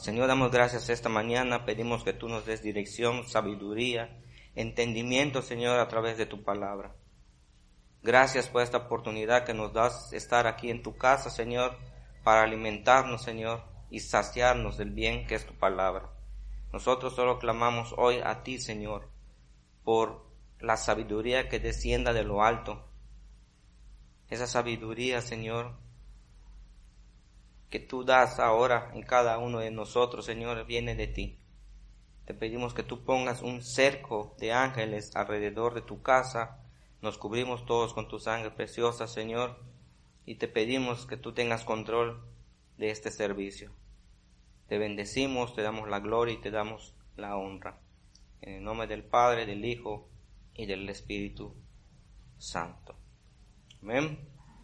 Señor, damos gracias esta mañana. Pedimos que tú nos des dirección, sabiduría, entendimiento, Señor, a través de tu palabra. Gracias por esta oportunidad que nos das estar aquí en tu casa, Señor, para alimentarnos, Señor, y saciarnos del bien que es tu palabra. Nosotros solo clamamos hoy a ti, Señor, por la sabiduría que descienda de lo alto. Esa sabiduría, Señor, que tú das ahora en cada uno de nosotros, Señor, viene de ti. Te pedimos que tú pongas un cerco de ángeles alrededor de tu casa. Nos cubrimos todos con tu sangre preciosa, Señor, y te pedimos que tú tengas control de este servicio. Te bendecimos, te damos la gloria y te damos la honra. En el nombre del Padre, del Hijo y del Espíritu Santo. Amén.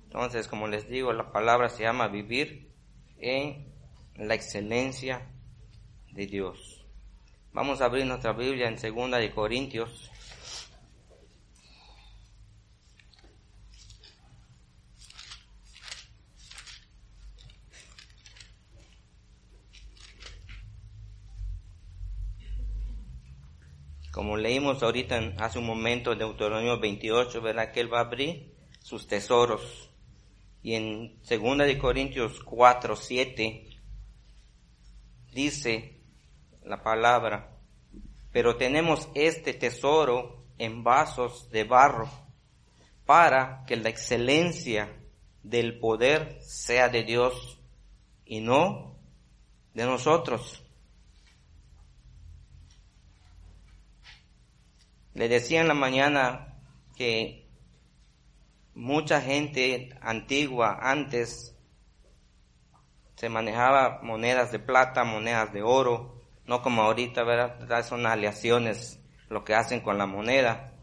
Entonces, como les digo, la palabra se llama vivir en la excelencia de Dios. Vamos a abrir nuestra Biblia en Segunda de Corintios. Como leímos ahorita hace un momento en Deuteronomio 28, verá que Él va a abrir sus tesoros y en 2 de Corintios 4, 7 dice la palabra, pero tenemos este tesoro en vasos de barro para que la excelencia del poder sea de Dios y no de nosotros. Le decía en la mañana que mucha gente antigua antes se manejaba monedas de plata, monedas de oro, no como ahorita, ¿verdad? Son aleaciones lo que hacen con la moneda.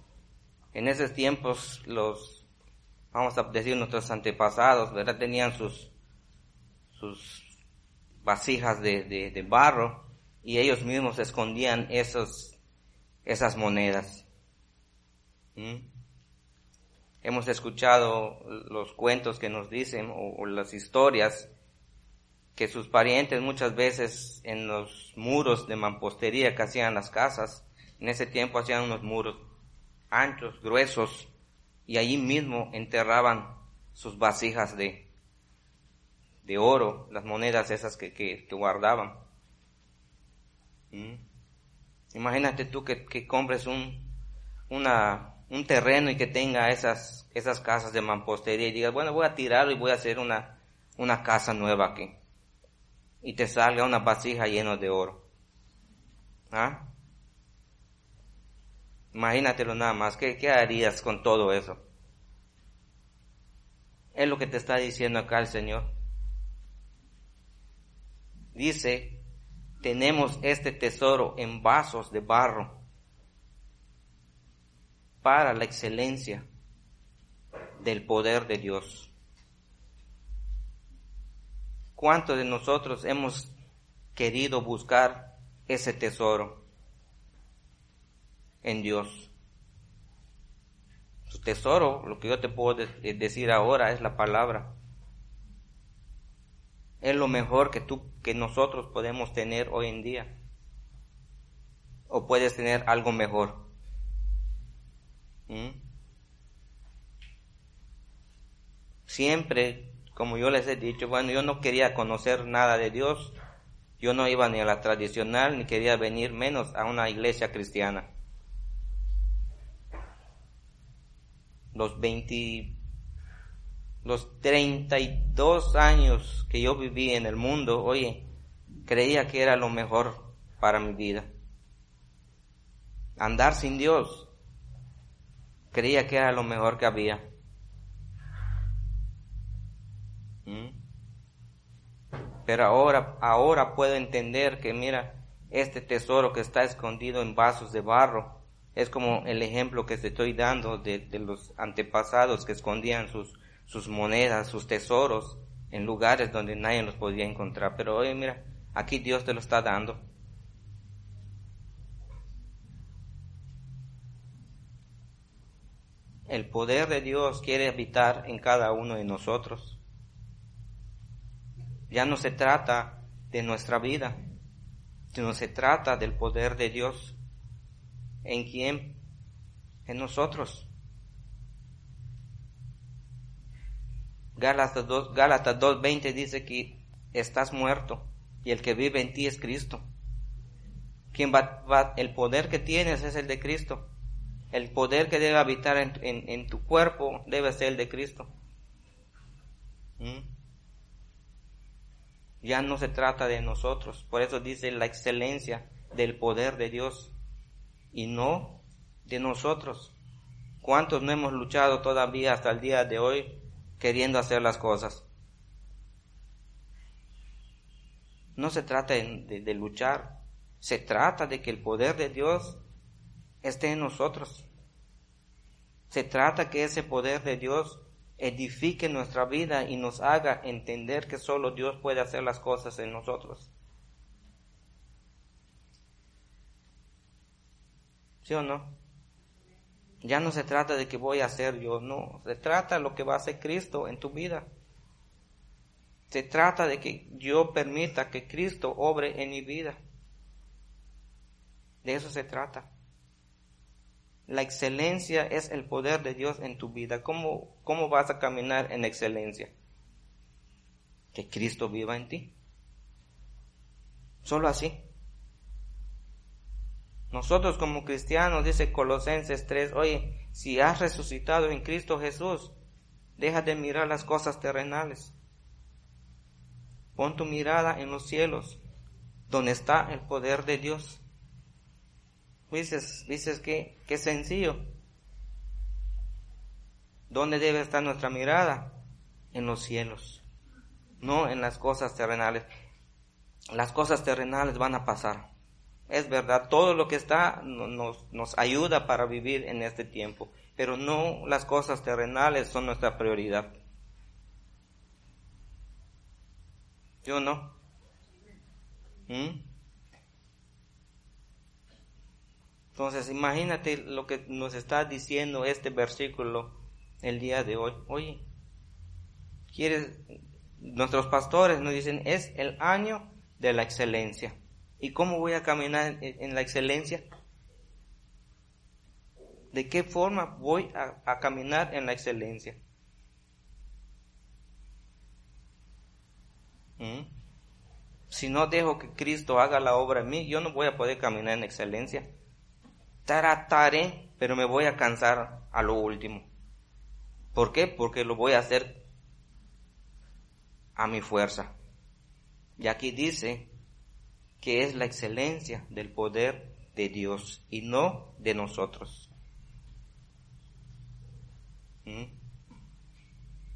En esos tiempos los, vamos a decir nuestros antepasados, ¿verdad? Tenían sus, sus vasijas de, de, barro y ellos mismos escondían esos, esas monedas. ¿Mm? Hemos escuchado los cuentos que nos dicen o, las historias que sus parientes muchas veces en los muros de mampostería que hacían las casas, en ese tiempo hacían unos muros anchos, gruesos, y allí mismo enterraban sus vasijas de, de oro, las monedas esas que, que, guardaban. ¿Mm? Imagínate tú que, que compres un, una, un terreno y que tenga esas, esas casas de mampostería y digas, bueno, voy a tirarlo y voy a hacer una, una casa nueva aquí. Y te salga una vasija llena de oro. ¿Ah? Imagínatelo nada más. ¿Qué, ¿Qué harías con todo eso? Es lo que te está diciendo acá el Señor. Dice, tenemos este tesoro en vasos de barro para la excelencia del poder de Dios. ¿Cuántos de nosotros hemos querido buscar ese tesoro en Dios? Su tesoro, lo que yo te puedo decir ahora es la palabra. Es lo mejor que tú, que nosotros podemos tener hoy en día. O puedes tener algo mejor. ¿Mm? Siempre, como yo les he dicho, bueno, yo no quería conocer nada de Dios, yo no iba ni a la tradicional, ni quería venir menos a una iglesia cristiana. Los 20, los 32 años que yo viví en el mundo, oye, creía que era lo mejor para mi vida. Andar sin Dios, creía que era lo mejor que había. ¿Mm? Pero ahora, ahora puedo entender que, mira, este tesoro que está escondido en vasos de barro. Es como el ejemplo que te estoy dando de, los antepasados que escondían sus, sus monedas, sus tesoros en lugares donde nadie los podía encontrar. Pero hoy mira, aquí Dios te lo está dando. El poder de Dios quiere habitar en cada uno de nosotros. Ya no se trata de nuestra vida, sino se trata del poder de Dios. ¿En quién? En nosotros. Gálatas 2, Gálatas 2.20 dice que estás muerto y el que vive en ti es Cristo. Quien va, el poder que tienes es el de Cristo. El poder que debe habitar en, tu cuerpo debe ser el de Cristo. ¿Mm? Ya no se trata de nosotros. Por eso dice la excelencia del poder de Dios y no de nosotros. ¿Cuántos no hemos luchado todavía hasta el día de hoy queriendo hacer las cosas? No se trata de luchar, se trata de que el poder de Dios esté en nosotros. Se trata que ese poder de Dios edifique nuestra vida y nos haga entender que solo Dios puede hacer las cosas en nosotros. ¿Sí o no? Ya no se trata de que voy a hacer yo, no, se trata de lo que va a hacer Cristo en tu vida. Se trata de que yo permita que Cristo obre en mi vida. De eso se trata. La excelencia es el poder de Dios en tu vida. ¿Cómo, cómo vas a caminar en excelencia? Que Cristo viva en ti. Solo así. Nosotros como cristianos, dice Colosenses 3, oye, si has resucitado en Cristo Jesús, deja de mirar las cosas terrenales. Pon tu mirada en los cielos, donde está el poder de Dios. Dices, dices que, qué sencillo. ¿Dónde debe estar nuestra mirada? En los cielos, no en las cosas terrenales. Las cosas terrenales van a pasar. Es verdad, todo lo que está nos, nos ayuda para vivir en este tiempo, pero no las cosas terrenales son nuestra prioridad. ¿Yo no? ¿Mm? Entonces, imagínate lo que nos está diciendo este versículo el día de hoy. Oye, ¿quieres? Nuestros pastores nos dicen, es el año de la excelencia. ¿Y cómo voy a caminar en, la excelencia? ¿De qué forma voy a, caminar en la excelencia? ¿Mm? Si no dejo que Cristo haga la obra en mí, yo no voy a poder caminar en excelencia trataré, pero me voy a cansar a lo último. ¿Por qué? Porque lo voy a hacer a mi fuerza. Y aquí dice que es la excelencia del poder de Dios y no de nosotros. ¿Mm?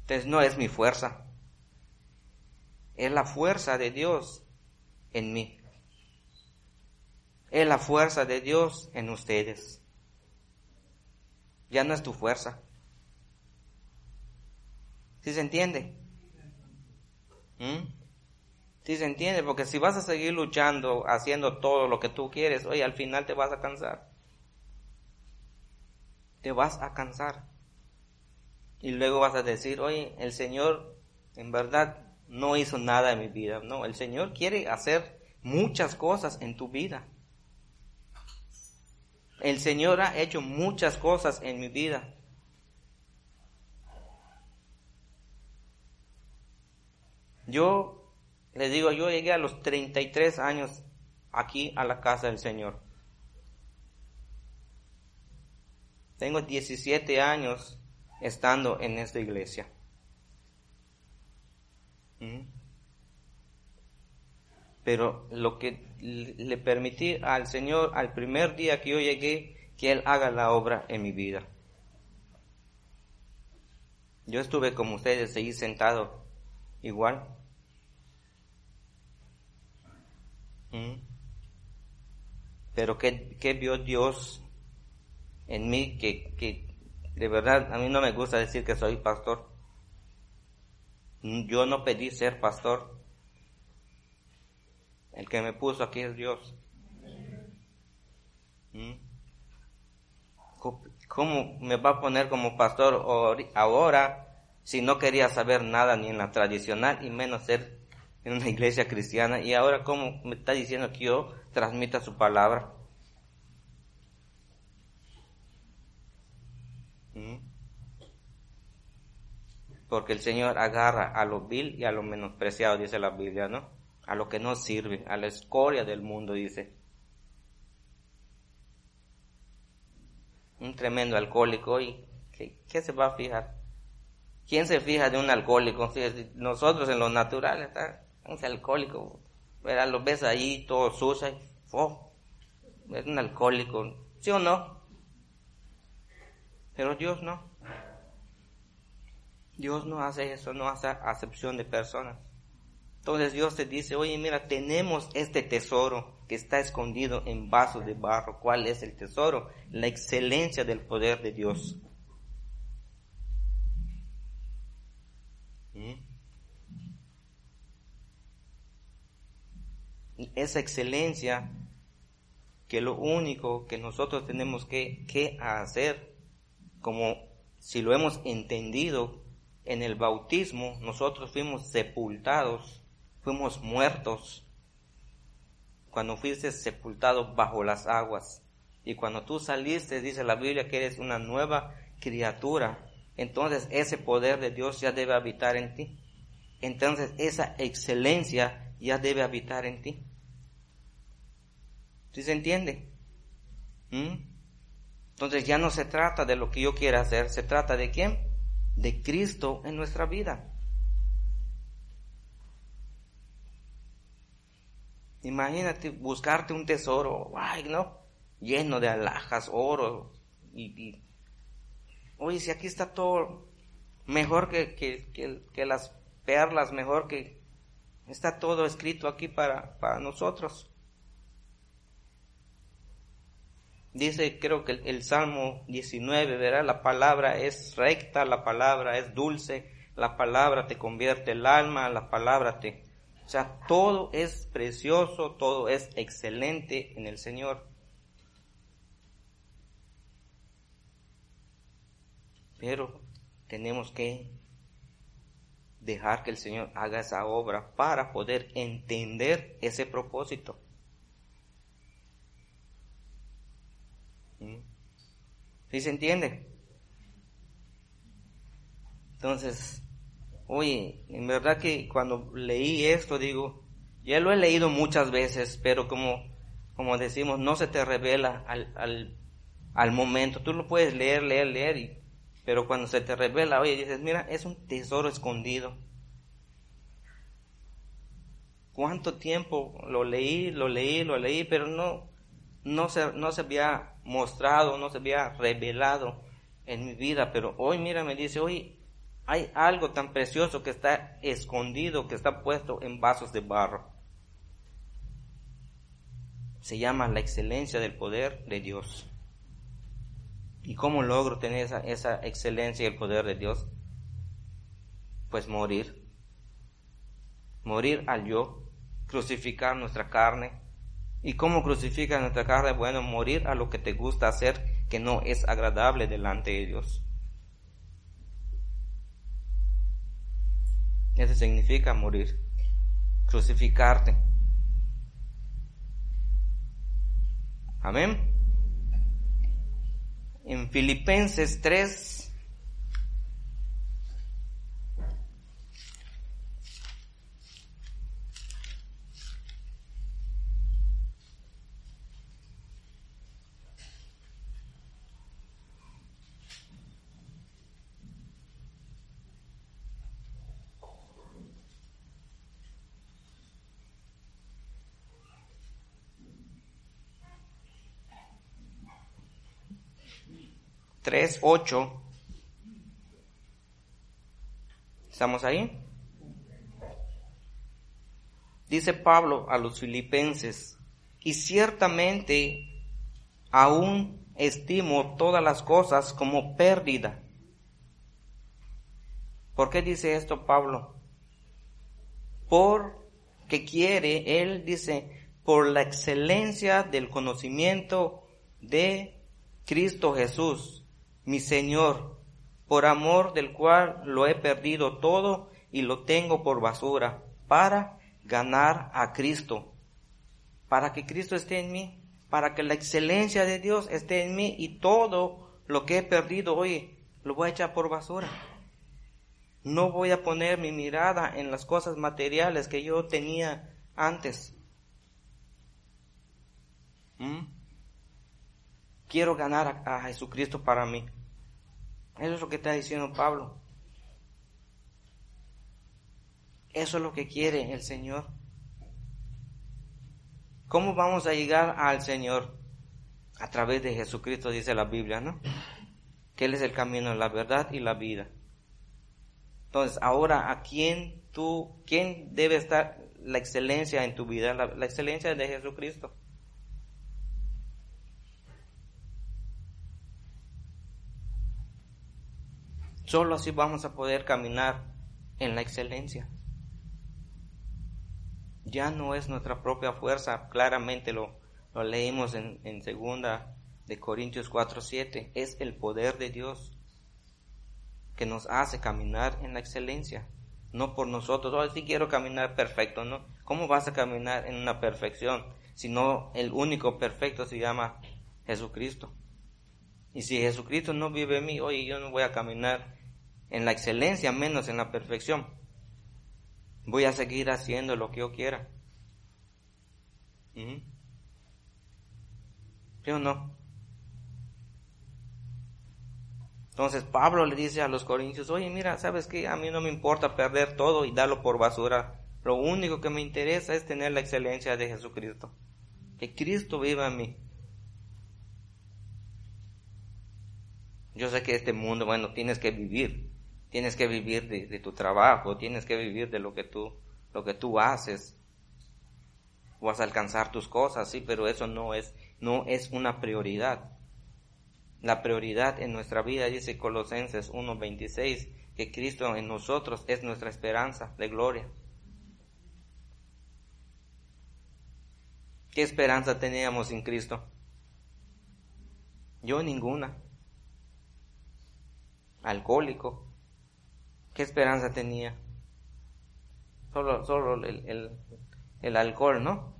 Entonces no es mi fuerza, es la fuerza de Dios en mí es la fuerza de Dios en ustedes. Ya no es tu fuerza. ¿Sí se entiende? ¿Mm? ¿Sí se entiende? Porque si vas a seguir luchando, haciendo todo lo que tú quieres, oye, al final te vas a cansar. Te vas a cansar. Y luego vas a decir, oye, el Señor en verdad no hizo nada en mi vida. No, el Señor quiere hacer muchas cosas en tu vida. El Señor ha hecho muchas cosas en mi vida. Yo le digo, yo llegué a los 33 años aquí a la casa del Señor. Tengo 17 años estando en esta iglesia. ¿Mm? Pero lo que le permití al Señor al primer día que yo llegué que Él haga la obra en mi vida. Yo estuve como ustedes ahí sentado igual. ¿Mm? Pero ¿qué, qué vio Dios en mí que, que de verdad a mí no me gusta decir que soy pastor. Yo no pedí ser pastor. El que me puso aquí es Dios. ¿Mm? ¿Cómo me va a poner como pastor ahora si no quería saber nada ni en la tradicional y menos ser en una iglesia cristiana? Y ahora cómo me está diciendo que yo transmita su palabra. ¿Mm? Porque el Señor agarra a lo vil y a lo menospreciado, dice la Biblia, ¿no? A lo que no sirve, a la escoria del mundo, dice. Un tremendo alcohólico, ¿y qué, se va a fijar? ¿Quién se fija de un alcohólico? nosotros en lo natural, está un alcohólico, lo ves ahí todo sucio, oh, es un alcohólico, ¿sí o no? Pero Dios no. Dios no hace eso, no hace acepción de personas. Entonces Dios te dice, oye, mira, tenemos este tesoro que está escondido en vasos de barro. ¿Cuál es el tesoro? La excelencia del poder de Dios. ¿Mm? Esa excelencia que lo único que nosotros tenemos que, que hacer como si lo hemos entendido, en el bautismo nosotros fuimos sepultados, fuimos muertos. Cuando fuiste sepultado bajo las aguas. Y cuando tú saliste, dice la Biblia que eres una nueva criatura. Entonces ese poder de Dios ya debe habitar en ti. Entonces esa excelencia ya debe habitar en ti. ¿Sí se entiende? ¿Mm? Entonces ya no se trata de lo que yo quiera hacer, se trata de quién? De Cristo en nuestra vida. Imagínate buscarte un tesoro, ay, ¿no? Lleno de alhajas, oro, y, oye, si aquí está todo mejor que, que, que, las perlas, mejor que está todo escrito aquí para, para nosotros. dice creo que el, Salmo 19, verá, la palabra es recta, la palabra es dulce, la palabra te convierte el alma, la palabra te... O sea, todo es precioso, todo es excelente en el Señor. Pero tenemos que dejar que el Señor haga esa obra para poder entender ese propósito. ¿Sí se entiende? Entonces, oye, en verdad que cuando leí esto digo, ya lo he leído muchas veces, pero como, como decimos, no se te revela al, al, al momento. Tú lo puedes leer, leer, leer, y, pero cuando se te revela, oye, dices, mira, es un tesoro escondido. ¿Cuánto tiempo lo leí, lo leí, lo leí, pero no, no se, no se había mostrado, no se había revelado en mi vida, pero hoy mira, me dice, hoy hay algo tan precioso que está escondido, que está puesto en vasos de barro. Se llama la excelencia del poder de Dios. ¿Y cómo logro tener esa, esa excelencia y el poder de Dios? Pues morir. Morir al yo, crucificar nuestra carne, ¿Y cómo crucifica nuestra carne? Bueno, morir a lo que te gusta hacer que no es agradable delante de Dios. Eso significa morir, crucificarte. Amén. En Filipenses 3, 3, 8. ¿Estamos ahí? Dice Pablo a los filipenses, y ciertamente aún estimo todas las cosas como pérdida. ¿Por qué dice esto Pablo? Porque quiere, él dice, por la excelencia del conocimiento de Cristo Jesús, mi Señor, por amor del cual lo he perdido todo y lo tengo por basura, para ganar a Cristo para que Cristo esté en mí, para que la excelencia de Dios esté en mí y todo lo que he perdido hoy lo voy a echar por basura. No voy a poner mi mirada en las cosas materiales que yo tenía antes. ¿Mm? Quiero ganar a, a Jesucristo para mí. Eso es lo que está diciendo Pablo. Eso es lo que quiere el Señor. ¿Cómo vamos a llegar al Señor? A través de Jesucristo, dice la Biblia, ¿no? Que Él es el camino, la verdad y la vida. Entonces, ahora, ¿a quién tú, quién debe estar la excelencia en tu vida? La, la excelencia de Jesucristo. Solo así vamos a poder caminar en la excelencia ya no es nuestra propia fuerza, claramente lo, lo leímos en, en segunda de Corintios 4, 7, es el poder de Dios que nos hace caminar en la excelencia, no por nosotros, oh, sí quiero caminar perfecto, ¿no? ¿Cómo vas a caminar en una perfección si no el único perfecto se llama Jesucristo? Y si Jesucristo no vive en mí, oye, yo no voy a caminar en la excelencia, menos en la perfección voy a seguir haciendo lo que yo quiera. ¿Sí o no? Entonces Pablo le dice a los corintios, oye, mira, ¿sabes qué? A mí no me importa perder todo y darlo por basura. Lo único que me interesa es tener la excelencia de Jesucristo. Que Cristo viva en mí. Yo sé que este mundo, bueno, tienes que vivir. Tienes que vivir de, tu trabajo, tienes que vivir de lo que tú, lo que tú haces. Vas a alcanzar tus cosas, sí, pero eso no es, no es una prioridad. La prioridad en nuestra vida, dice Colosenses 1.26, que Cristo en nosotros es nuestra esperanza de gloria. ¿Qué esperanza teníamos en Cristo? Yo ninguna. Alcohólico, ¿Qué esperanza tenía? Solo, solo el, el, alcohol, ¿no?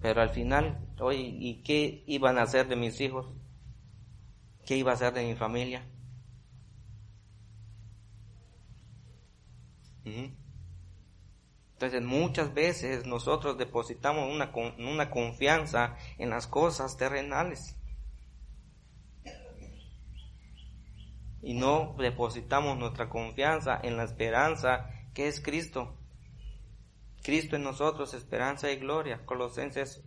Pero al final, oye, ¿y qué iban a hacer de mis hijos? ¿Qué iba a hacer de mi familia? Entonces muchas veces nosotros depositamos una, una confianza en las cosas terrenales. Y no depositamos nuestra confianza en la esperanza que es Cristo. Cristo en nosotros, esperanza y gloria. Colosenses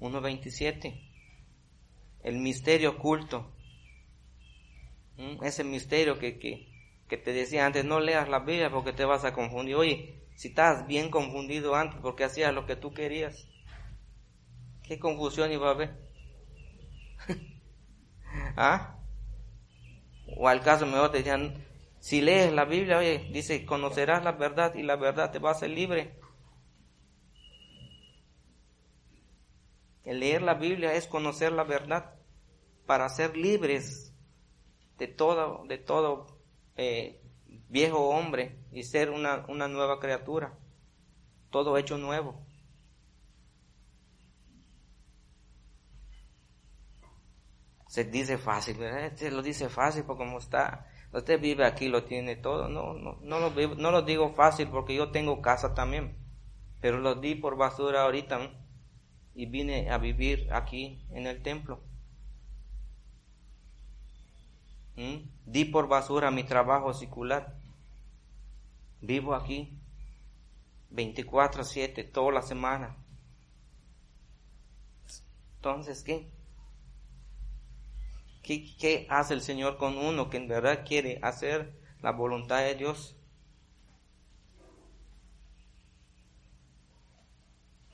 1.27. El misterio oculto. ¿Mm? Ese misterio que, que, que, te decía antes, no leas la Biblia porque te vas a confundir. Oye, si estás bien confundido antes porque hacías lo que tú querías, ¿qué confusión iba a haber? ¿Ah? O al caso mejor te decían, si lees la Biblia, oye, dice, conocerás la verdad y la verdad te va a hacer libre. El leer la Biblia es conocer la verdad para ser libres de todo, de todo eh, viejo hombre y ser una, una nueva criatura, todo hecho nuevo. Se dice fácil, ¿verdad? Este lo dice fácil porque como está, usted vive aquí, lo tiene todo. No, no, no, lo, no lo digo fácil porque yo tengo casa también, pero lo di por basura ahorita y vine a vivir aquí en el templo. ¿Mm? Di por basura mi trabajo secular. Vivo aquí 24 a 7 toda la semana. Entonces, ¿qué? ¿Qué, hace el Señor con uno que en verdad quiere hacer la voluntad de Dios?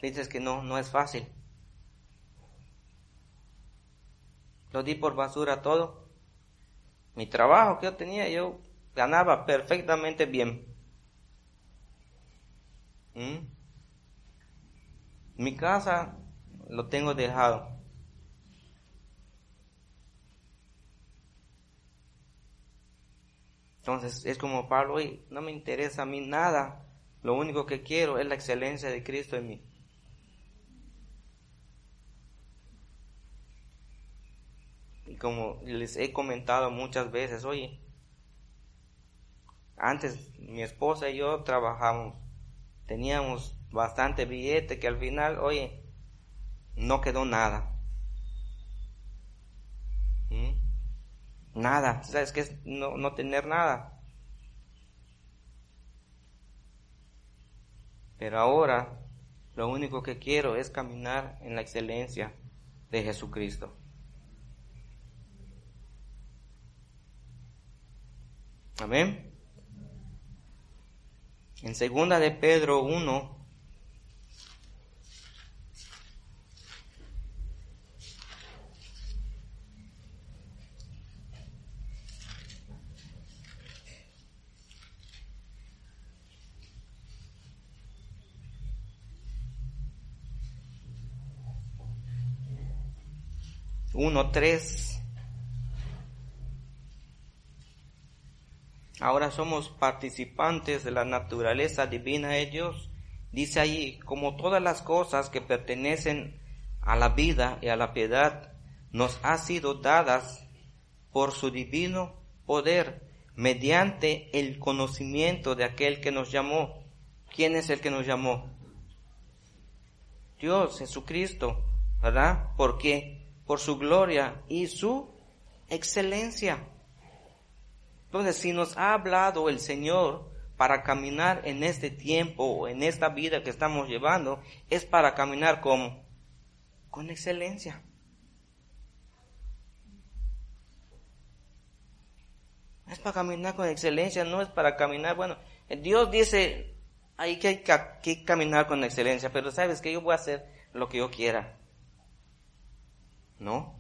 Dices que no, no es fácil. Lo di por basura todo. Mi trabajo que yo tenía, yo ganaba perfectamente bien. ¿Mm? Mi casa lo tengo dejado. Entonces es como Pablo, y no me interesa a mí nada, lo único que quiero es la excelencia de Cristo en mí. Y como les he comentado muchas veces, oye, antes mi esposa y yo trabajábamos, teníamos bastante billete que al final, oye, no quedó nada. ¿Mm? Nada, ¿sabes qué es no, no tener nada? Pero ahora lo único que quiero es caminar en la excelencia de Jesucristo. Amén. En segunda de Pedro 1, uno, tres. Ahora somos participantes de la naturaleza divina de Dios. Dice allí, como todas las cosas que pertenecen a la vida y a la piedad, nos ha sido dadas por su divino poder, mediante el conocimiento de aquel que nos llamó. ¿Quién es el que nos llamó? Dios, Jesucristo, ¿verdad? Porque por su gloria y su excelencia. Entonces, si nos ha hablado el Señor para caminar en este tiempo, en esta vida que estamos llevando, es para caminar como con excelencia. Es para caminar con excelencia, no es para caminar, bueno, Dios dice ahí que hay que caminar con excelencia, pero sabes que yo voy a hacer lo que yo quiera. No.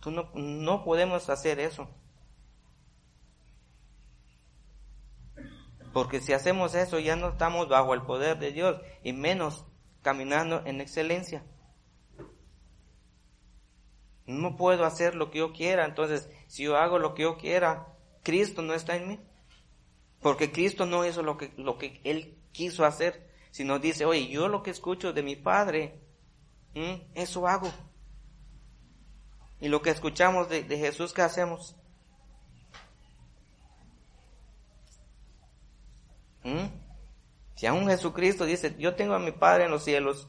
Tú no, no podemos hacer eso. Porque si hacemos eso ya no estamos bajo el poder de Dios y menos caminando en excelencia. No puedo hacer lo que yo quiera, entonces si yo hago lo que yo quiera, Cristo no está en mí. Porque Cristo no hizo lo que, lo que Él quiso hacer, sino dice, oye, yo lo que escucho de mi Padre, eso hago. Y lo que escuchamos de, Jesús, ¿qué hacemos? ¿Mm? Si aún Jesucristo dice, yo tengo a mi Padre en los cielos,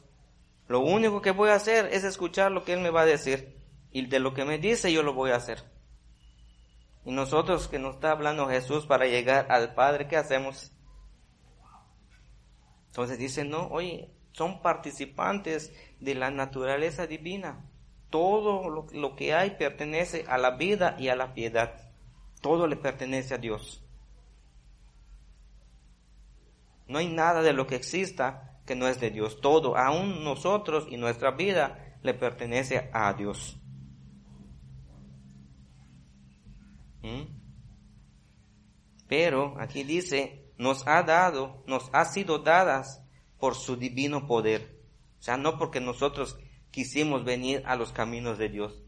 lo único que voy a hacer es escuchar lo que Él me va a decir. Y de lo que me dice yo lo voy a hacer. Y nosotros que nos está hablando Jesús para llegar al Padre, ¿qué hacemos? Entonces dice, no, oye, son participantes de la naturaleza divina. Todo lo, que hay pertenece a la vida y a la piedad. Todo le pertenece a Dios. No hay nada de lo que exista que no es de Dios. Todo, aún nosotros y nuestra vida, le pertenece a Dios. ¿Mm? Pero aquí dice, nos ha dado, nos ha sido dadas por su divino poder. O sea, no porque nosotros quisimos venir a los caminos de Dios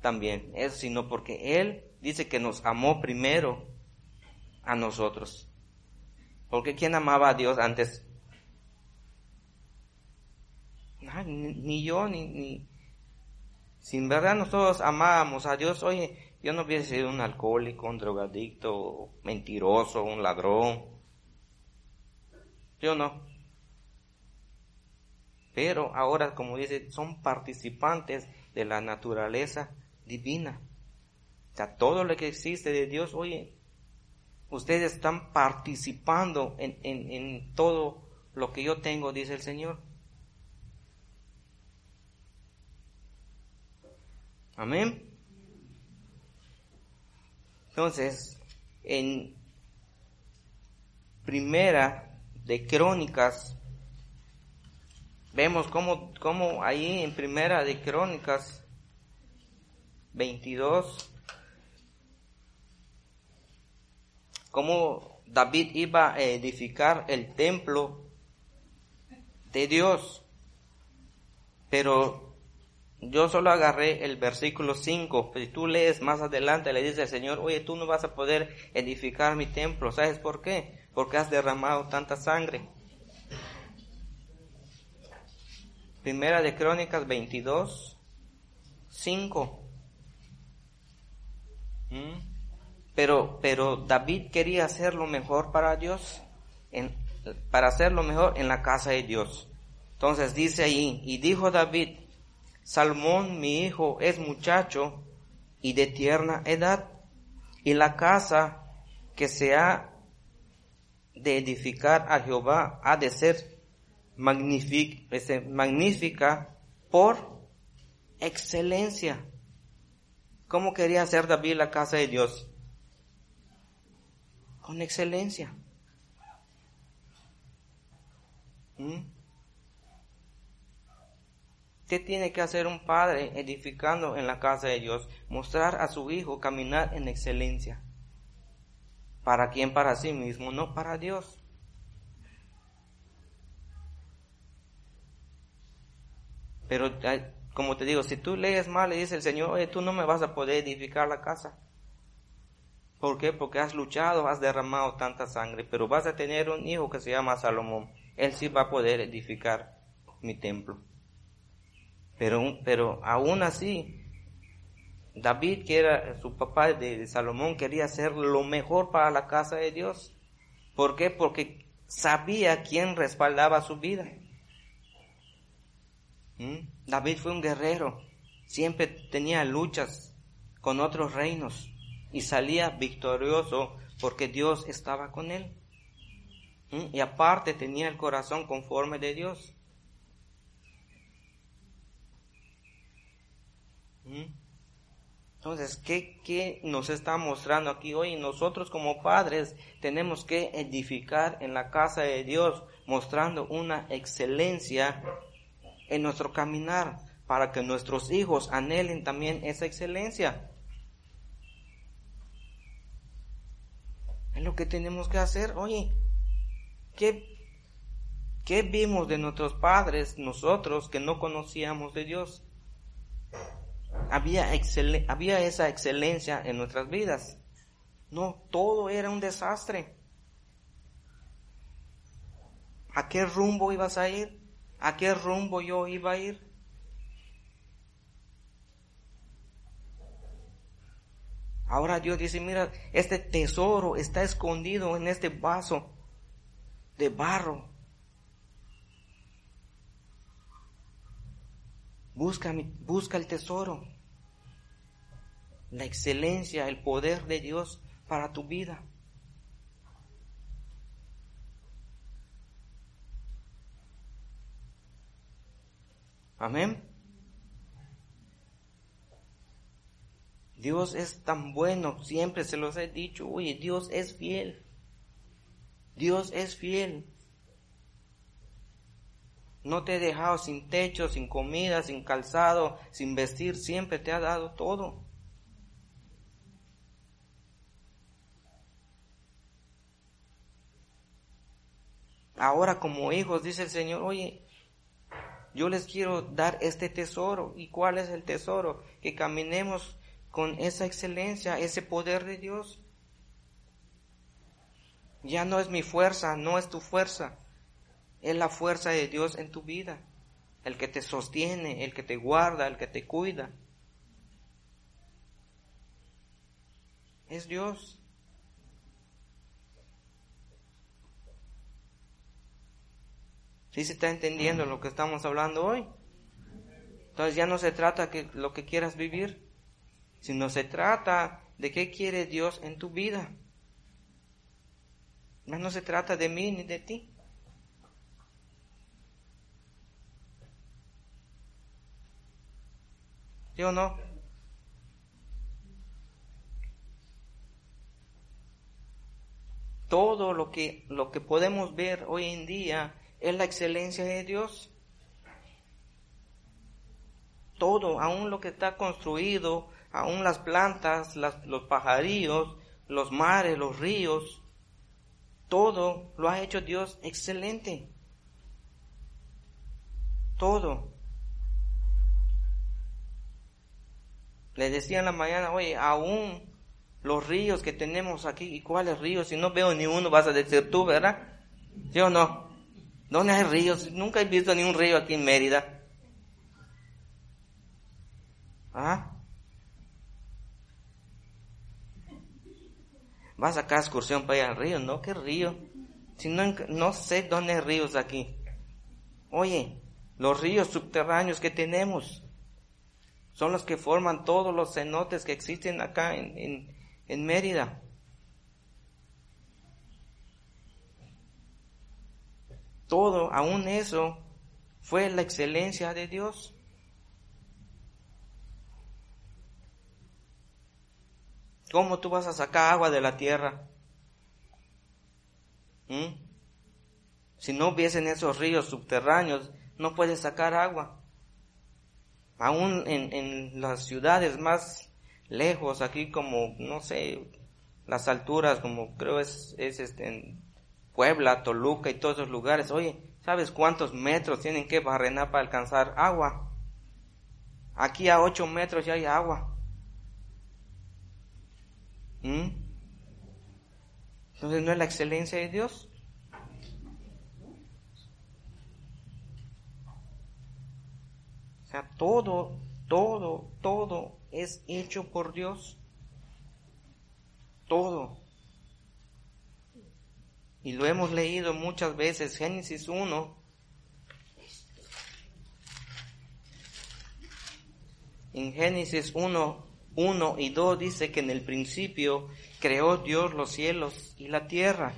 también, es sino porque Él dice que nos amó primero a nosotros. Porque ¿quién amaba a Dios antes? ni, yo, ni, ni... Sin verdad nosotros amábamos a Dios, oye, yo no hubiese sido un alcohólico, un drogadicto, mentiroso, un ladrón. Yo no. Pero ahora, como dice, son participantes de la naturaleza divina. O sea, todo lo que existe de Dios, oye, ustedes están participando en, en todo lo que yo tengo, dice el Señor. Amén. Entonces, en primera de Crónicas vemos cómo, cómo ahí en Primera de Crónicas 22, cómo David iba a edificar el templo de Dios. Pero yo solo agarré el versículo 5. Si tú lees más adelante, le dice el Señor, oye, tú no vas a poder edificar mi templo. ¿Sabes por qué? Porque has derramado tanta sangre. Primera de Crónicas 22, 5. ¿Mm? Pero, pero David quería hacer lo mejor para Dios, en, para hacer lo mejor en la casa de Dios. Entonces dice ahí, y dijo David, Salmón mi hijo es muchacho y de tierna edad, y la casa que se ha de edificar a Jehová ha de ser magnífica por excelencia. ¿Cómo quería hacer David la casa de Dios? Con excelencia. ¿Mm? ¿Qué tiene que hacer un padre edificando en la casa de Dios? Mostrar a su hijo caminar en excelencia. ¿Para quién? Para sí mismo, no para Dios. Pero como te digo, si tú lees mal, le dice el Señor, oye, tú no me vas a poder edificar la casa. ¿Por qué? Porque has luchado, has derramado tanta sangre, pero vas a tener un hijo que se llama Salomón. Él sí va a poder edificar mi templo. Pero, pero aún así, David, que era su papá de Salomón, quería hacer lo mejor para la casa de Dios. ¿Por qué? Porque sabía quién respaldaba su vida. ¿Mm? David fue un guerrero, siempre tenía luchas con otros reinos y salía victorioso porque Dios estaba con él. ¿Mm? Y aparte tenía el corazón conforme de Dios. ¿Mm? Entonces, ¿qué, ¿qué, nos está mostrando aquí hoy? Nosotros como padres tenemos que edificar en la casa de Dios, mostrando una excelencia en nuestro caminar para que nuestros hijos anhelen también esa excelencia. Es lo que tenemos que hacer. Oye, ¿qué, qué vimos de nuestros padres nosotros que no conocíamos de Dios? Había, había esa excelencia en nuestras vidas. No, todo era un desastre. ¿A qué rumbo ibas a ir? A qué rumbo yo iba a ir. Ahora Dios dice, mira, este tesoro está escondido en este vaso de barro. Busca, busca el tesoro, la excelencia, el poder de Dios para tu vida. Amén. Dios es tan bueno, siempre se los he dicho, oye, Dios es fiel. Dios es fiel. No te he dejado sin techo, sin comida, sin calzado, sin vestir, siempre te ha dado todo. Ahora como hijos, dice el Señor, oye, yo les quiero dar este tesoro. ¿Y cuál es el tesoro? Que caminemos con esa excelencia, ese poder de Dios. Ya no es mi fuerza, no es tu fuerza. Es la fuerza de Dios en tu vida. El que te sostiene, el que te guarda, el que te cuida. Es Dios. ¿Sí se está entendiendo lo que estamos hablando hoy? Entonces ya no se trata de lo que quieras vivir, sino se trata de qué quiere Dios en tu vida. no se trata de mí ni de ti. ¿Sí o no? Todo lo que, lo que podemos ver hoy en día es la excelencia de Dios. todo, aún lo que está construido, aún las plantas, los pajarillos, los mares, los ríos, todo lo ha hecho Dios excelente. Todo. Le decía en la mañana, oye, aún los ríos que tenemos aquí, ¿y cuáles ríos? Si no veo ni uno, vas a decir tú, ¿verdad? ¿Sí o no? ¿Dónde hay ríos? Nunca he visto ni un río aquí en Mérida. ¿Ah? Vas a sacar excursión para ir al río, ¿no? ¿Qué río? Si no, no sé dónde hay ríos aquí. Oye, los ríos subterráneos que tenemos son los que forman todos los cenotes que existen acá en, en, en Mérida. Todo, aún eso, fue la excelencia de Dios. ¿Cómo tú vas a sacar agua de la tierra? ¿Mm? Si no hubiesen esos ríos subterráneos, no puedes sacar agua. Aún en, las ciudades más lejos, aquí como, no sé, las alturas, como creo es, es este, Puebla, Toluca y todos esos lugares. Oye, ¿sabes cuántos metros tienen que barrenar para alcanzar agua? Aquí a ocho metros ya hay agua. ¿Mm? Entonces, ¿no es la excelencia de Dios? O sea, todo, todo, todo es hecho por Dios. Todo. Y lo hemos leído muchas veces, Génesis 1. En Génesis 1, 1 y 2 dice que en el principio creó Dios los cielos y la tierra,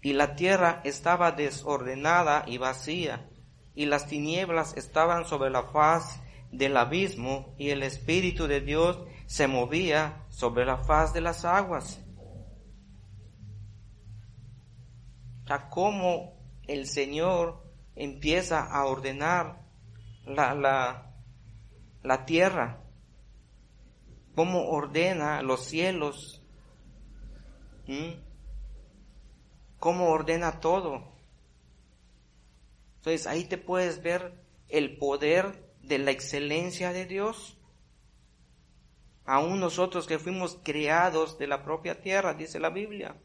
y la tierra estaba desordenada y vacía, y las tinieblas estaban sobre la faz del abismo, y el Espíritu de Dios se movía sobre la faz de las aguas. O sea, cómo el Señor empieza a ordenar la, la, la tierra cómo ordena los cielos, cómo ordena todo. Entonces ahí te puedes ver el poder de la excelencia de Dios. Aún nosotros que fuimos creados de la propia tierra, dice la Biblia.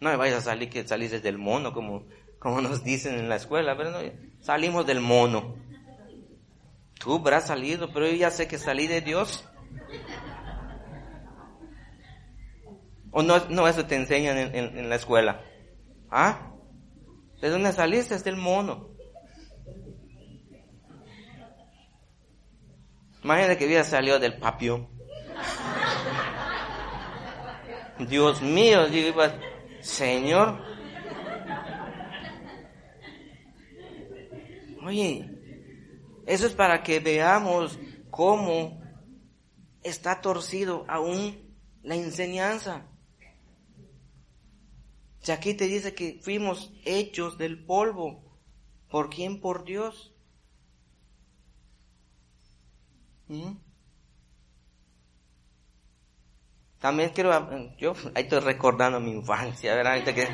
No me vayas a salir que salís del mono, como, como nos dicen en la escuela, pero no, salimos del mono. Tú habrás salido, pero yo ya sé que salí de Dios. ¿O no, no eso te enseñan en, la escuela? ¿Ah? ¿De dónde saliste? Es del mono. Imagínate que hubiera salido del papio. Dios mío, digo, Señor. Oye, eso es para que veamos cómo está torcido aún la enseñanza. Si aquí te dice que fuimos hechos del polvo, ¿por quién? Por Dios. ¿Mm? También quiero, yo ahí estoy recordando mi infancia, ¿verdad? Que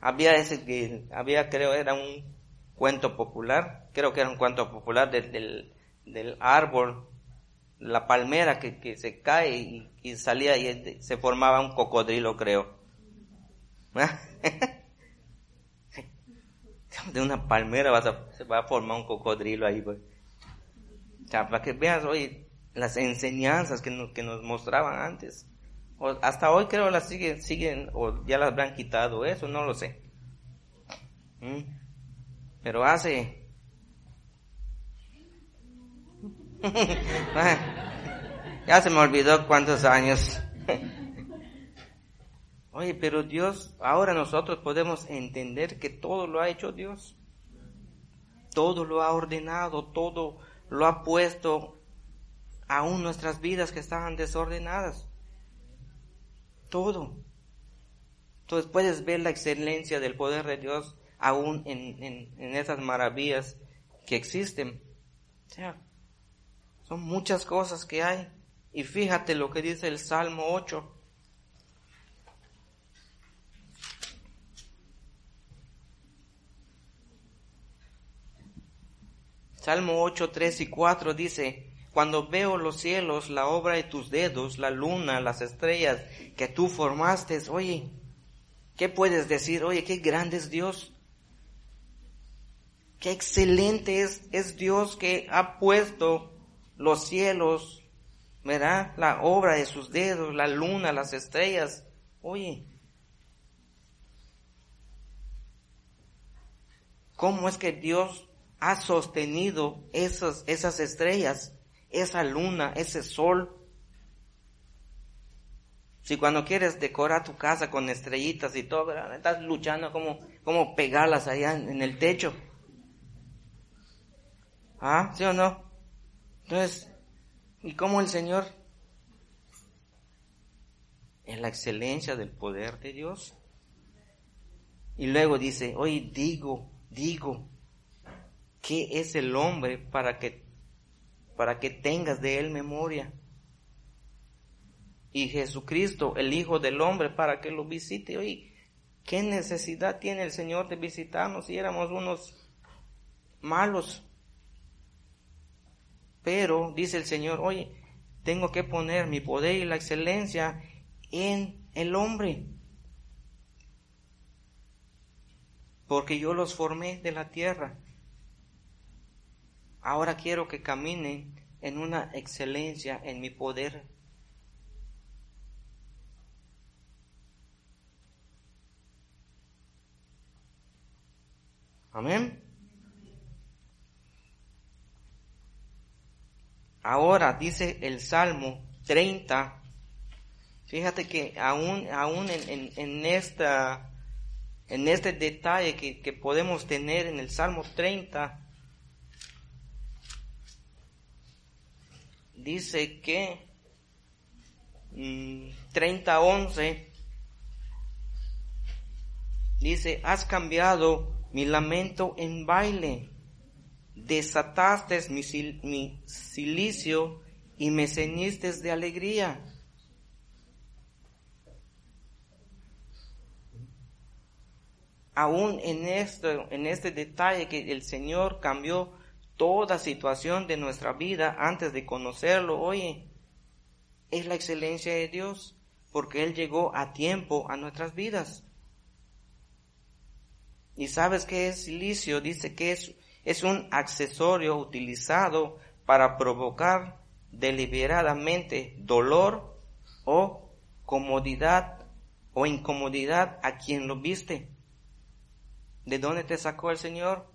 había ese que, había creo era un cuento popular, creo que era un cuento popular del, del, árbol, la palmera que, que se cae y, salía y se formaba un cocodrilo, creo. de una palmera vas a, se va a formar un cocodrilo ahí, pues. para que veas hoy las enseñanzas que nos, que nos mostraban antes. O hasta hoy creo las siguen, siguen, o ya las habrán quitado eso, no lo sé. ¿Mm? Pero hace... ya se me olvidó cuántos años. Oye, pero Dios, ahora nosotros podemos entender que todo lo ha hecho Dios. Todo lo ha ordenado, todo lo ha puesto aún nuestras vidas que estaban desordenadas. Todo. Entonces puedes ver la excelencia del poder de Dios aún en, en, esas maravillas que existen. O sea, son muchas cosas que hay. Y fíjate lo que dice el Salmo 8. Salmo 8, 3 y 4 dice, cuando veo los cielos, la obra de tus dedos, la luna, las estrellas que tú formaste, oye, ¿qué puedes decir? Oye, qué grande es Dios. Qué excelente es, es Dios que ha puesto los cielos, ¿verdad? La obra de sus dedos, la luna, las estrellas. Oye, ¿cómo es que Dios ha sostenido esas, esas estrellas, esa luna, ese sol? Si cuando quieres decorar tu casa con estrellitas y todo, estás luchando como, como pegarlas allá en el techo. ¿Ah? ¿Sí o no? Entonces, ¿y cómo el Señor? En la excelencia del poder de Dios. Y luego dice, hoy digo, digo, ¿qué es el hombre para que, para que tengas de él memoria? Y Jesucristo, el Hijo del Hombre, para que lo visite. Oye, ¿qué necesidad tiene el Señor de visitarnos si éramos unos malos? Pero dice el Señor, oye, tengo que poner mi poder y la excelencia en el hombre. Porque yo los formé de la tierra. Ahora quiero que caminen en una excelencia en mi poder. Amén. Ahora dice el Salmo 30, fíjate que aún, aún en, en, esta, en este detalle que, que podemos tener en el Salmo 30, dice que 30, mm, 11, dice, has cambiado mi lamento en baile desataste mi, mi silicio y me ceñiste de alegría. Aún en, esto, en este detalle que el Señor cambió toda situación de nuestra vida antes de conocerlo, oye, es la excelencia de Dios, porque Él llegó a tiempo a nuestras vidas. ¿Y sabes qué es silicio? Dice que es es un accesorio utilizado para provocar deliberadamente dolor o comodidad o incomodidad a quien lo viste. ¿De dónde te sacó el Señor?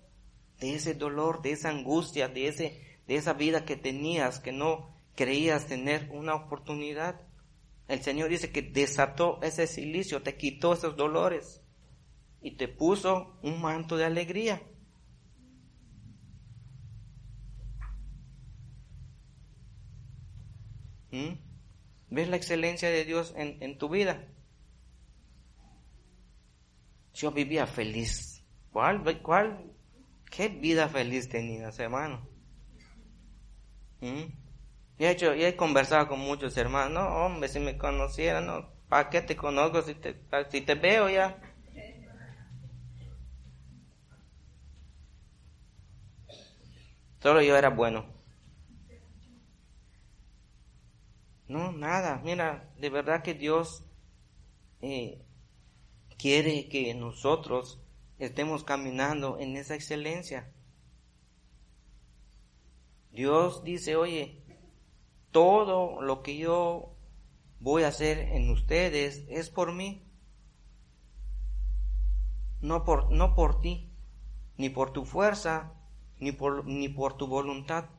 De ese dolor, de esa angustia, de ese, de esa vida que tenías, que no creías tener una oportunidad. El Señor dice que desató ese silicio, te quitó esos dolores y te puso un manto de alegría. ¿Mm? ¿Ves la excelencia de Dios en, tu vida? Yo vivía feliz. ¿Cuál, cuál, qué vida feliz tenías, hermano? ¿Mm? he, hecho, y he conversado con muchos hermanos. No, hombre, si me conocieran, no, ¿para qué te conozco si te, si te veo ya? Solo yo era bueno. No, nada. Mira, de verdad que Dios eh, quiere que nosotros estemos caminando en esa excelencia. Dios dice, oye, todo lo que yo voy a hacer en ustedes es por mí. No por, no por ti, ni por tu fuerza, ni por, ni por tu voluntad.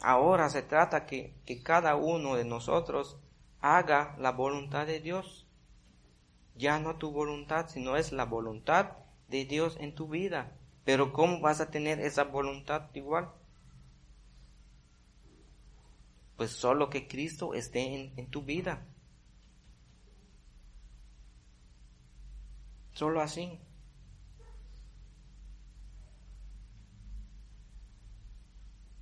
Ahora se trata que, que cada uno de nosotros haga la voluntad de Dios ya no tu voluntad, sino es la voluntad de Dios en tu vida. Pero ¿cómo vas a tener esa voluntad igual? Pues solo que Cristo esté en, en tu vida. Solo así.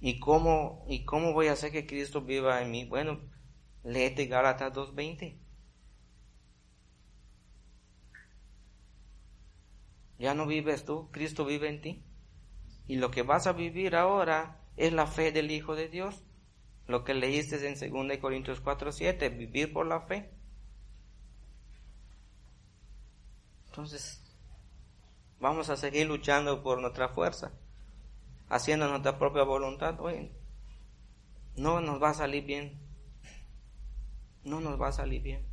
¿Y cómo, ¿Y cómo voy a hacer que Cristo viva en mí? Bueno, léete Gálatas 2.20. Ya no vives tú, Cristo vive en ti. Y lo que vas a vivir ahora es la fe del Hijo de Dios. Lo que leíste en 2 Corintios 4.7, vivir por la fe. Entonces, vamos a seguir luchando por nuestra fuerza, haciendo nuestra propia voluntad. Oye, no nos va a salir bien. No nos va a salir bien.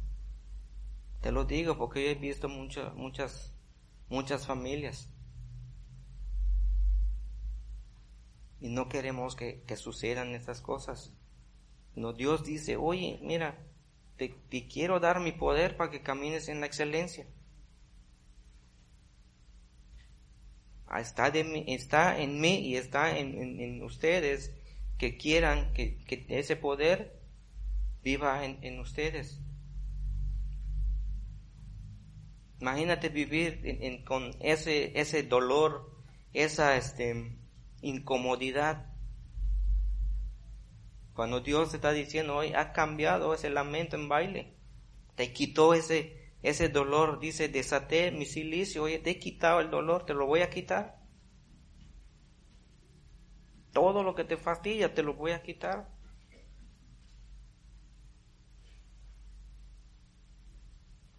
Te lo digo porque yo he visto muchas, muchas, muchas familias. Y no queremos que, sucedan estas cosas. No, Dios dice, oye, mira, te, te quiero dar mi poder para que camines en la excelencia. Ah, está, de está en mí y está en, ustedes que quieran que, ese poder viva en, ustedes. Imagínate vivir con ese, ese dolor, esa este, incomodidad. Cuando Dios está diciendo, hoy ha cambiado ese lamento en baile, te quitó ese, ese dolor, dice, desaté mi silicio, oye, te he quitado el dolor, te lo voy a quitar. Todo lo que te fastidia, te lo voy a quitar.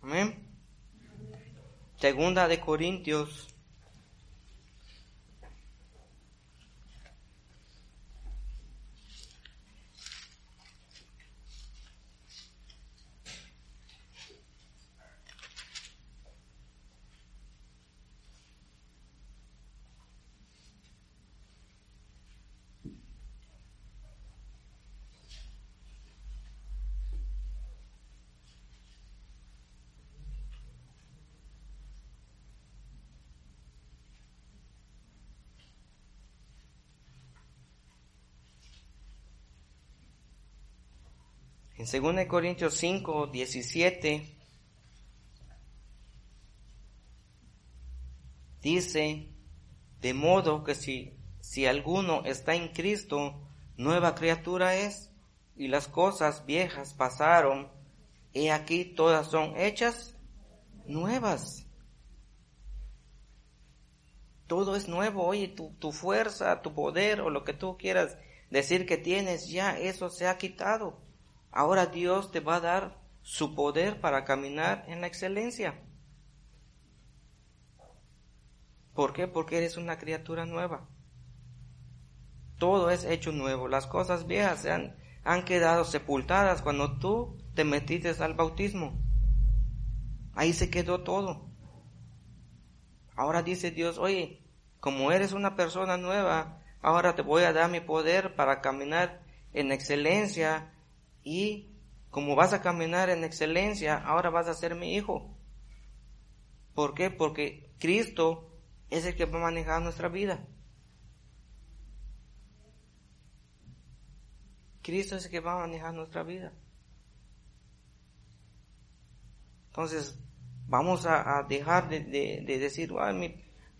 Amén. Segunda de Corintios En 2 Corintios 5, 17 dice, de modo que si, si alguno está en Cristo, nueva criatura es, y las cosas viejas pasaron, y aquí todas son hechas nuevas. Todo es nuevo, oye, tu, tu fuerza, tu poder o lo que tú quieras decir que tienes, ya eso se ha quitado. Ahora Dios te va a dar su poder para caminar en la excelencia. ¿Por qué? Porque eres una criatura nueva. Todo es hecho nuevo. Las cosas viejas se han, han quedado sepultadas cuando tú te metiste al bautismo. Ahí se quedó todo. Ahora dice Dios, oye, como eres una persona nueva, ahora te voy a dar mi poder para caminar en excelencia y como vas a caminar en excelencia, ahora vas a ser mi hijo. ¿Por qué? Porque Cristo es el que va a manejar nuestra vida. Cristo es el que va a manejar nuestra vida. Entonces, vamos a, dejar de, decir,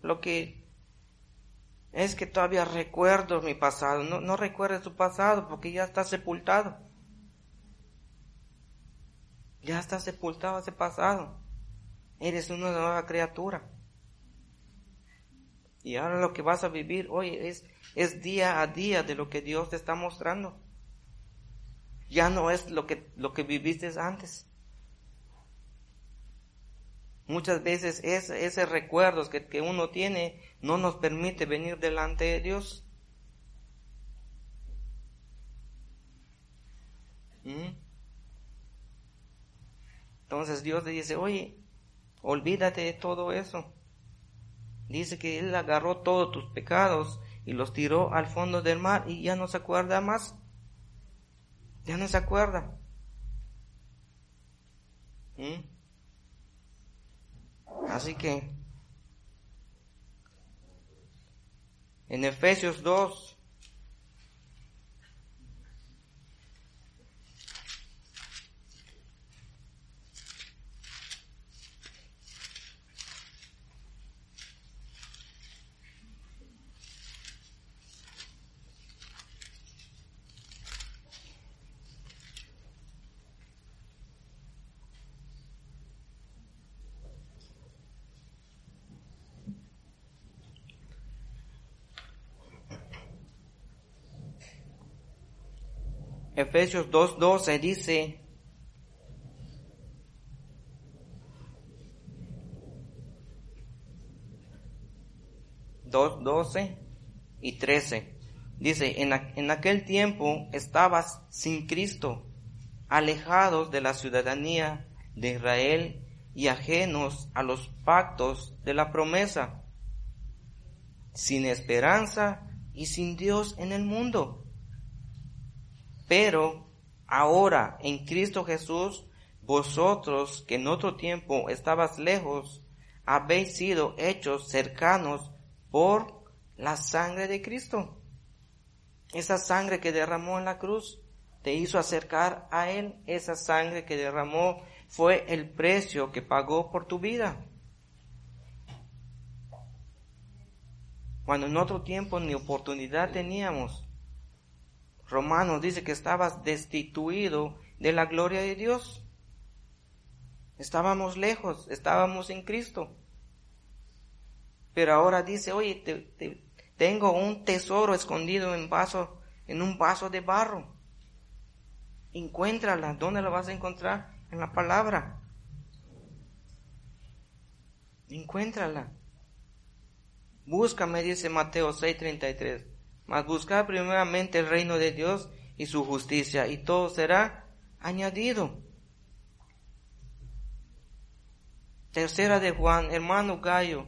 lo que es que todavía recuerdo mi pasado. No, no recuerdes tu pasado porque ya está sepultado. Ya está sepultado ese pasado. Eres una nueva criatura. Y ahora lo que vas a vivir hoy es, es día a día de lo que Dios te está mostrando. Ya no es lo que, lo que viviste antes. Muchas veces ese, ese recuerdos que, que, uno tiene no nos permite venir delante de Dios. ¿Mm? Entonces Dios le dice, oye, olvídate de todo eso. Dice que Él agarró todos tus pecados y los tiró al fondo del mar y ya no se acuerda más. Ya no se acuerda. ¿Mm? Así que en Efesios 2, Efesios 2.12 dice, dos, doce y trece. Dice, en, en aquel tiempo estabas sin Cristo, alejados de la ciudadanía de Israel y ajenos a los pactos de la promesa, sin esperanza y sin Dios en el mundo. Pero ahora en Cristo Jesús, vosotros que en otro tiempo estabas lejos, habéis sido hechos cercanos por la sangre de Cristo. Esa sangre que derramó en la cruz te hizo acercar a Él. Esa sangre que derramó fue el precio que pagó por tu vida. Cuando en otro tiempo ni oportunidad teníamos. Romanos dice que estabas destituido de la gloria de Dios. Estábamos lejos, estábamos en Cristo. Pero ahora dice, oye, tengo un tesoro escondido en vaso, en un vaso de barro. Encuéntrala. ¿Dónde la vas a encontrar? En la palabra. Encuéntrala. Búscame, dice Mateo 6:33. Mas buscad primeramente el reino de Dios y su justicia, y todo será añadido. Tercera de Juan, hermano Gallo,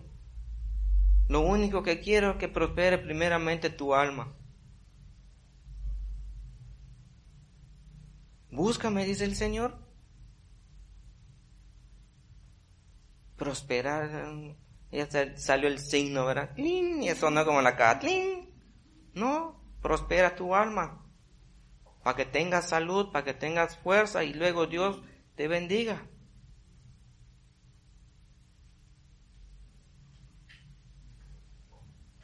lo único que quiero es que prospere primeramente tu alma. Búscame, dice el Señor. Prosperar. Ya salió el signo, ¿verdad? Y eso no como la cara. No, prospera tu alma. Para que tengas salud, para que tengas fuerza y luego Dios te bendiga.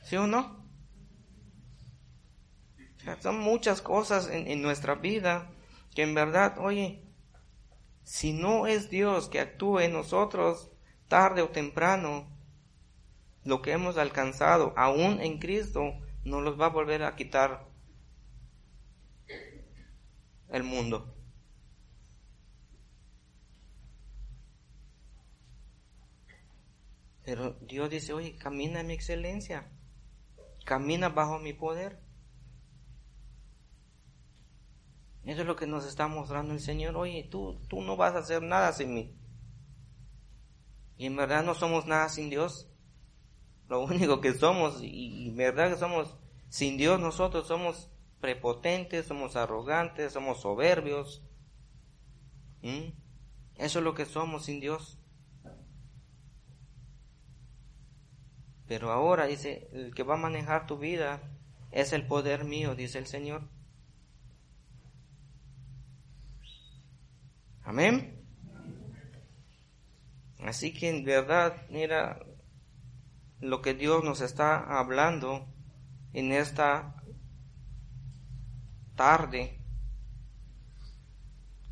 ¿Sí o no? son muchas cosas en, en nuestra vida que en verdad, oye, si no es Dios que actúe en nosotros, tarde o temprano, lo que hemos alcanzado, aún en Cristo, nos los va a volver a quitar el mundo. Pero Dios dice, oye, camina en mi excelencia camina bajo mi poder. Eso es lo que nos está mostrando el Señor. Oye, tú, tú no vas a hacer nada sin mí. Y en verdad no somos nada sin Dios. Lo único que somos, y verdad que somos sin Dios, nosotros somos prepotentes, somos arrogantes, somos soberbios. Eso es lo que somos sin Dios. Pero ahora dice, el que va a manejar tu vida es el poder mío, dice el Señor. Amén. Así que en verdad, mira lo que Dios nos está hablando en esta tarde,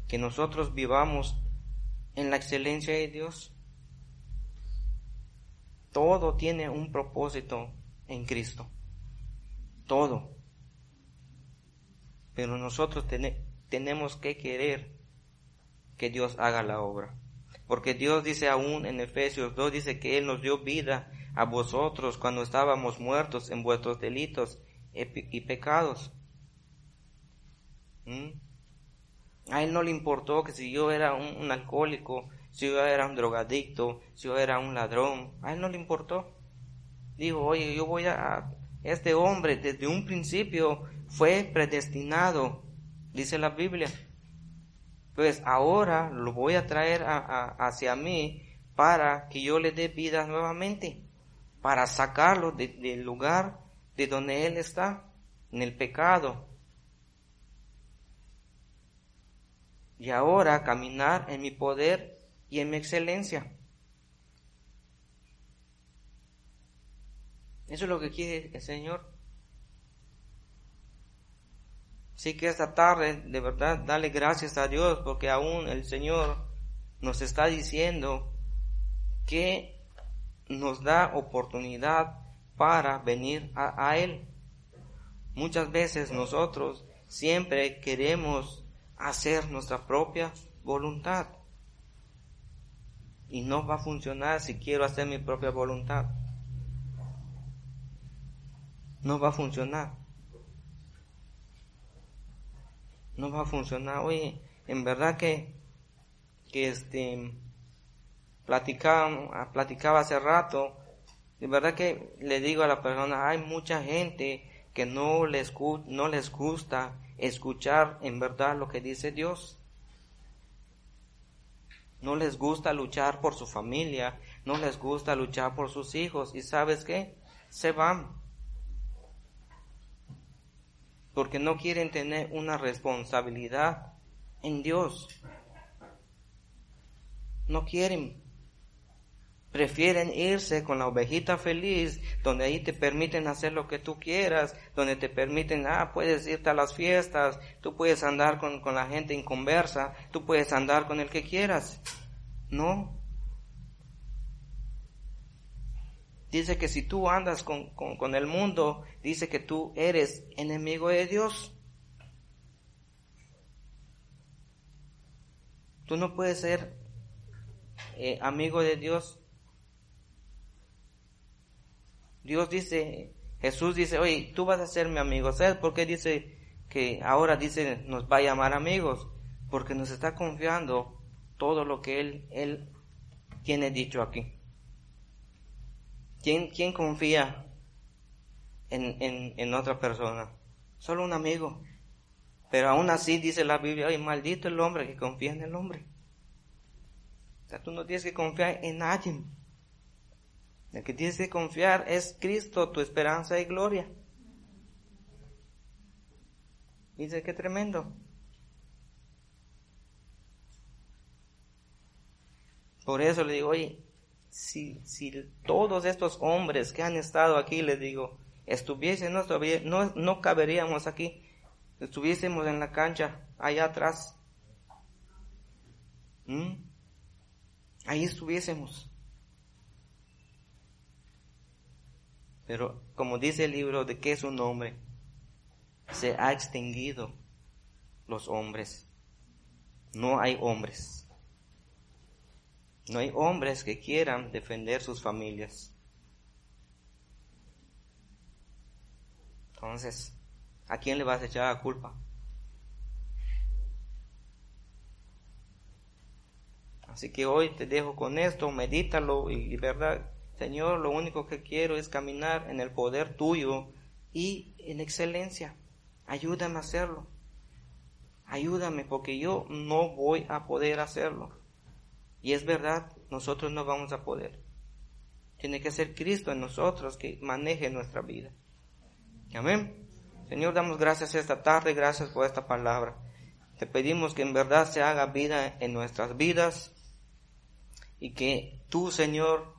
que nosotros vivamos en la excelencia de Dios. Todo tiene un propósito en Cristo. Todo. Pero nosotros tenemos que querer que Dios haga la obra. Porque Dios dice aún en Efesios 2, dice que Él nos dio vida a vosotros cuando estábamos muertos en vuestros delitos y pecados. ¿Mm? A Él no le importó que si yo era un alcohólico, si yo era un drogadicto, si yo era un ladrón, a él no le importó. Dijo, oye, yo voy a... Este hombre desde un principio fue predestinado, dice la Biblia. Pues ahora lo voy a traer hacia mí para que yo le dé vida nuevamente, para sacarlo del lugar de donde él está, en el pecado. Y ahora caminar en mi poder y en mi excelencia. Eso es lo que quiere el Señor. Así que esta tarde, de verdad, dale gracias a Dios porque aún el Señor nos está diciendo que nos da oportunidad para venir a, Él. Muchas veces nosotros siempre queremos hacer nuestra propia voluntad. Y no va a funcionar si quiero hacer mi propia voluntad. No va a funcionar. No va a funcionar. Oye, en verdad que, que este, platicaba, platicaba hace rato, de verdad que le digo a la persona, hay mucha gente que no les, no les gusta escuchar en verdad lo que dice Dios. No les gusta luchar por su familia, no les gusta luchar por sus hijos y sabes qué? Se van. Porque no quieren tener una responsabilidad en Dios. No quieren Prefieren irse con la ovejita feliz, donde ahí te permiten hacer lo que tú quieras, donde te permiten, ah, puedes irte a las fiestas, tú puedes andar con, la gente en conversa, tú puedes andar con el que quieras. No. Dice que si tú andas con, con el mundo, dice que tú eres enemigo de Dios. Tú no puedes ser eh, amigo de Dios Dios dice, Jesús dice, oye, tú vas a ser mi amigo. ¿Sabes por qué dice que ahora dice nos va a llamar amigos? Porque nos está confiando todo lo que Él, él tiene dicho aquí. ¿Quién, quién confía en, en, en otra persona? Solo un amigo. Pero aún así dice la Biblia, ay, maldito el hombre que confía en el hombre. O sea, tú no tienes que confiar en nadie. El que tienes que confiar es Cristo, tu esperanza y gloria. Dice que tremendo. Por eso le digo, oye, si, si todos estos hombres que han estado aquí, les digo, estuviesen, no, no, no caberíamos aquí, estuviésemos en la cancha, allá atrás. ¿Mm? Ahí estuviésemos. Pero como dice el libro de qué es un hombre, se ha extinguido los hombres. No hay hombres. No hay hombres que quieran defender sus familias. Entonces, ¿a quién le vas a echar la culpa? Así que hoy te dejo con esto, medítalo y, verdad, Señor, lo único que quiero es caminar en el poder tuyo y en excelencia. Ayúdame a hacerlo. Ayúdame porque yo no voy a poder hacerlo. Y es verdad, nosotros no vamos a poder. Tiene que ser Cristo en nosotros que maneje nuestra vida. Amén. Señor, damos gracias esta tarde, gracias por esta palabra. Te pedimos que en verdad se haga vida en nuestras vidas y que tú, Señor,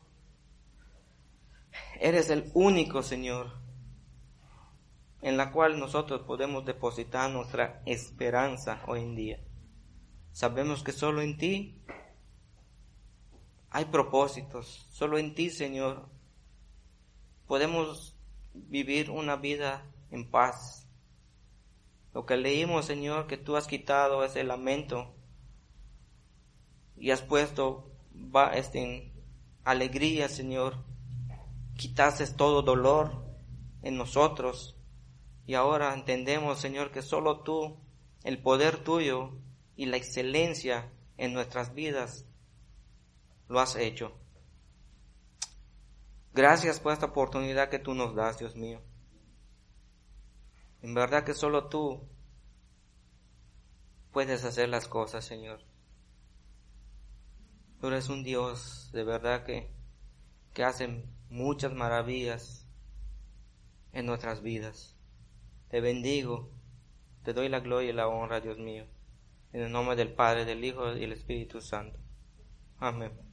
Eres el único, Señor, en la cual nosotros podemos depositar nuestra esperanza hoy en día. Sabemos que solo en ti hay propósitos, solo en ti, Señor, podemos vivir una vida en paz. Lo que leímos, Señor, que tú has quitado ese lamento y has puesto este, alegría, Señor, quitases todo dolor en nosotros. Y ahora entendemos, Señor, que solo tú, el poder tuyo y la excelencia en nuestras vidas, lo has hecho. Gracias por esta oportunidad que tú nos das, Dios mío. En verdad que solo tú puedes hacer las cosas, Señor. Tú eres un Dios de verdad que, que hace muchas maravillas en nuestras vidas. Te bendigo, te doy la gloria y la honra, Dios mío, en el nombre del Padre, del Hijo y del Espíritu Santo. Amén.